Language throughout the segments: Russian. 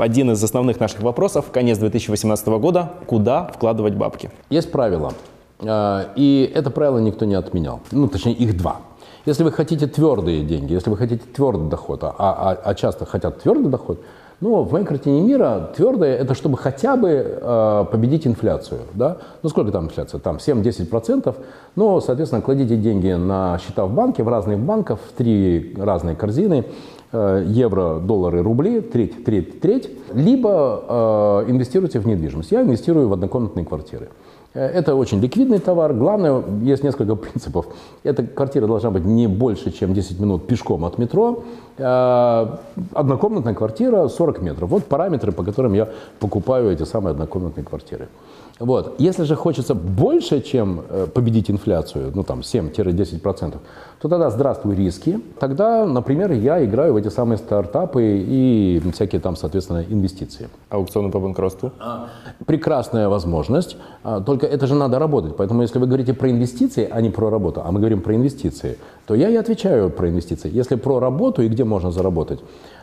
один из основных наших вопросов, конец 2018 года, куда вкладывать бабки? Есть правило, а, и это правило никто не отменял. Ну, точнее, их два. Если вы хотите твердые деньги, если вы хотите твердый доход, а, а, а часто хотят твердый доход, ну, в моей картине мира твердое – это чтобы хотя бы э, победить инфляцию. Да? Ну, сколько там инфляция? Там 7-10%. Ну, соответственно, кладите деньги на счета в банке, в разных банках, в три разные корзины. Э, евро, доллары, рубли, треть, треть, треть. Либо э, инвестируйте в недвижимость. Я инвестирую в однокомнатные квартиры. Э, это очень ликвидный товар. Главное, есть несколько принципов. Эта квартира должна быть не больше, чем 10 минут пешком от метро. Э, однокомнатная квартира 40 метров. Вот параметры, по которым я покупаю эти самые однокомнатные квартиры. Вот. Если же хочется больше, чем э, победить инфляцию, ну там 7-10%, то тогда здравствуй риски. Тогда, например, я играю в эти самые стартапы и всякие там, соответственно, инвестиции. Аукционы по банкротству? Прекрасная возможность, а, только это же надо работать. Поэтому если вы говорите про инвестиции, а не про работу, а мы говорим про инвестиции, то я и отвечаю про инвестиции. Если про работу и где можно заработать,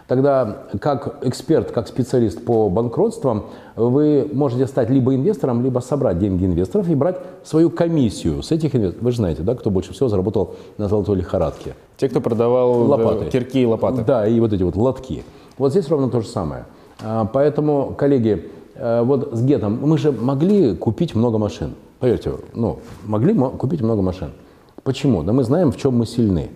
Тогда как эксперт, как специалист по банкротствам, вы можете стать либо инвестором, либо собрать деньги инвесторов и брать свою комиссию с этих инвесторов. Вы же знаете, да, кто больше всего заработал на золотой лихорадке? Те, кто продавал э, лопаты. кирки и лопаты. Да, и вот эти вот лотки. Вот здесь ровно то же самое. А, поэтому, коллеги, вот с Гетом мы же могли купить много машин. Поверьте, ну, могли купить много машин. Почему? Да мы знаем, в чем мы сильны.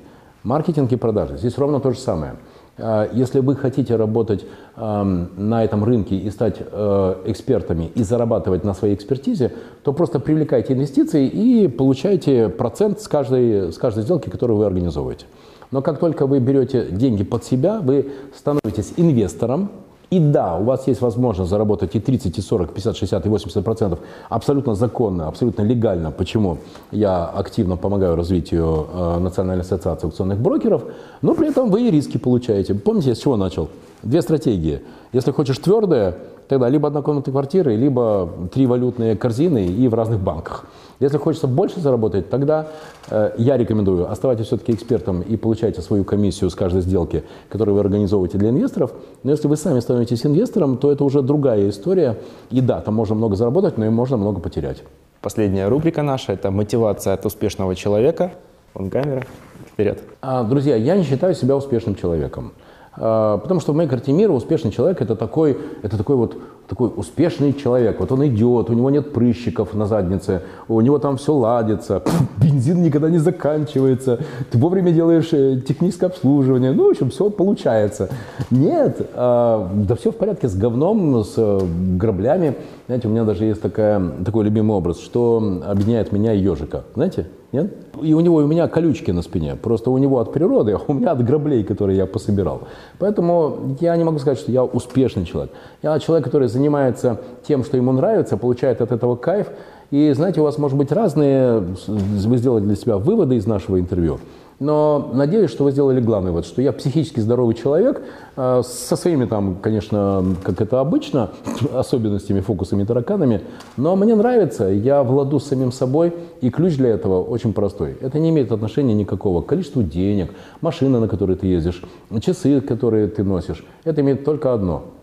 Маркетинг и продажи. Здесь ровно то же самое. А, если вы хотите работать на этом рынке и стать э, экспертами и зарабатывать на своей экспертизе, то просто привлекайте инвестиции и получайте процент с каждой, с каждой сделки, которую вы организовываете. Но как только вы берете деньги под себя, вы становитесь инвестором, и да, у вас есть возможность заработать и 30, и 40, 50, 60, и 80 процентов абсолютно законно, абсолютно легально. Почему я активно помогаю развитию э, Национальной ассоциации аукционных брокеров, но при этом вы и риски получаете. Помните, я с чего начал? Две стратегии. Если хочешь твердое, тогда либо однокомнатные квартиры, либо три валютные корзины и в разных банках. Если хочется больше заработать, тогда э, я рекомендую оставайтесь все-таки экспертом и получайте свою комиссию с каждой сделки, которую вы организовываете для инвесторов. Но если вы сами становитесь инвестором, то это уже другая история. И да, там можно много заработать, но и можно много потерять. Последняя рубрика наша – это мотивация от успешного человека. Он камера. Вперед. А, друзья, я не считаю себя успешным человеком. А, потому что в моей картине мира успешный человек это такой, это такой вот такой успешный человек. Вот он идет, у него нет прыщиков на заднице, у него там все ладится, бензин никогда не заканчивается, ты вовремя делаешь э, техническое обслуживание, ну, в общем, все получается. Нет, а, да все в порядке с говном, с э, граблями. Знаете, у меня даже есть такая, такой любимый образ, что объединяет меня и ежика. Знаете? Нет? И у него и у меня колючки на спине. Просто у него от природы, а у меня от граблей, которые я пособирал. Поэтому я не могу сказать, что я успешный человек. Я человек, который занимается тем, что ему нравится, получает от этого кайф. И знаете, у вас может быть разные, вы сделали для себя выводы из нашего интервью. Но надеюсь, что вы сделали главный вывод, что я психически здоровый человек, э, со своими там, конечно, как это обычно, особенностями, фокусами, тараканами, но мне нравится, я владу с самим собой, и ключ для этого очень простой. Это не имеет отношения никакого к количеству денег, машины, на которой ты ездишь, часы, которые ты носишь. Это имеет только одно –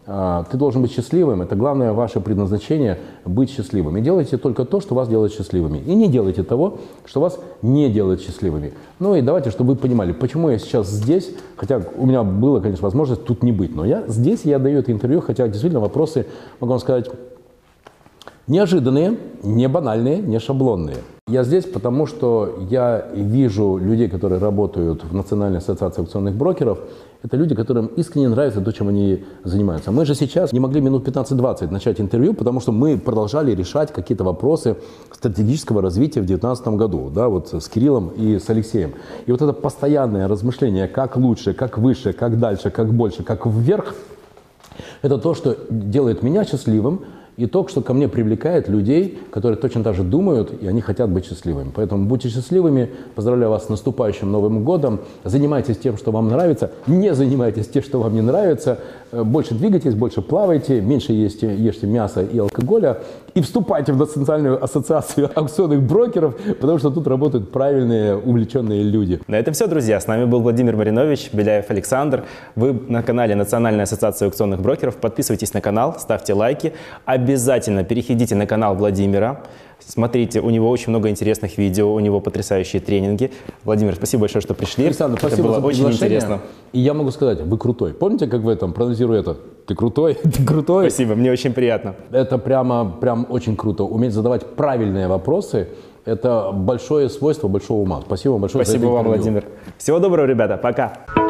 ты должен быть счастливым. Это главное ваше предназначение – быть счастливым. И делайте только то, что вас делает счастливыми. И не делайте того, что вас не делает счастливыми. Ну и давайте, чтобы вы понимали, почему я сейчас здесь, хотя у меня была, конечно, возможность тут не быть, но я здесь, я даю это интервью, хотя действительно вопросы, могу вам сказать, неожиданные, не банальные, не шаблонные. Я здесь, потому что я вижу людей, которые работают в Национальной ассоциации аукционных брокеров. Это люди, которым искренне нравится то, чем они занимаются. Мы же сейчас не могли минут 15-20 начать интервью, потому что мы продолжали решать какие-то вопросы стратегического развития в 2019 году, да, вот с Кириллом и с Алексеем. И вот это постоянное размышление, как лучше, как выше, как дальше, как больше, как вверх, это то, что делает меня счастливым, и то, что ко мне привлекает людей, которые точно так же думают, и они хотят быть счастливыми. Поэтому будьте счастливыми, поздравляю вас с наступающим Новым годом, занимайтесь тем, что вам нравится, не занимайтесь тем, что вам не нравится, э, больше двигайтесь, больше плавайте, меньше ешьте, ешьте мясо и алкоголя, и вступайте в Национальную ассоциацию аукционных брокеров, потому что тут работают правильные, увлеченные люди. На этом все, друзья. С нами был Владимир Маринович, Беляев Александр. Вы на канале Национальной ассоциации аукционных брокеров. Подписывайтесь на канал, ставьте лайки. Обязательно переходите на канал Владимира. Смотрите, у него очень много интересных видео, у него потрясающие тренинги. Владимир, спасибо большое, что пришли. Александр, это спасибо было за очень интересно. И я могу сказать, вы крутой. Помните, как в этом, проанализирую это, ты крутой, ты крутой. Спасибо, мне очень приятно. Это прямо, прям очень круто. Уметь задавать правильные вопросы – это большое свойство большого ума. Спасибо вам большое за Спасибо это вам, интервью. Владимир. Всего доброго, ребята. Пока.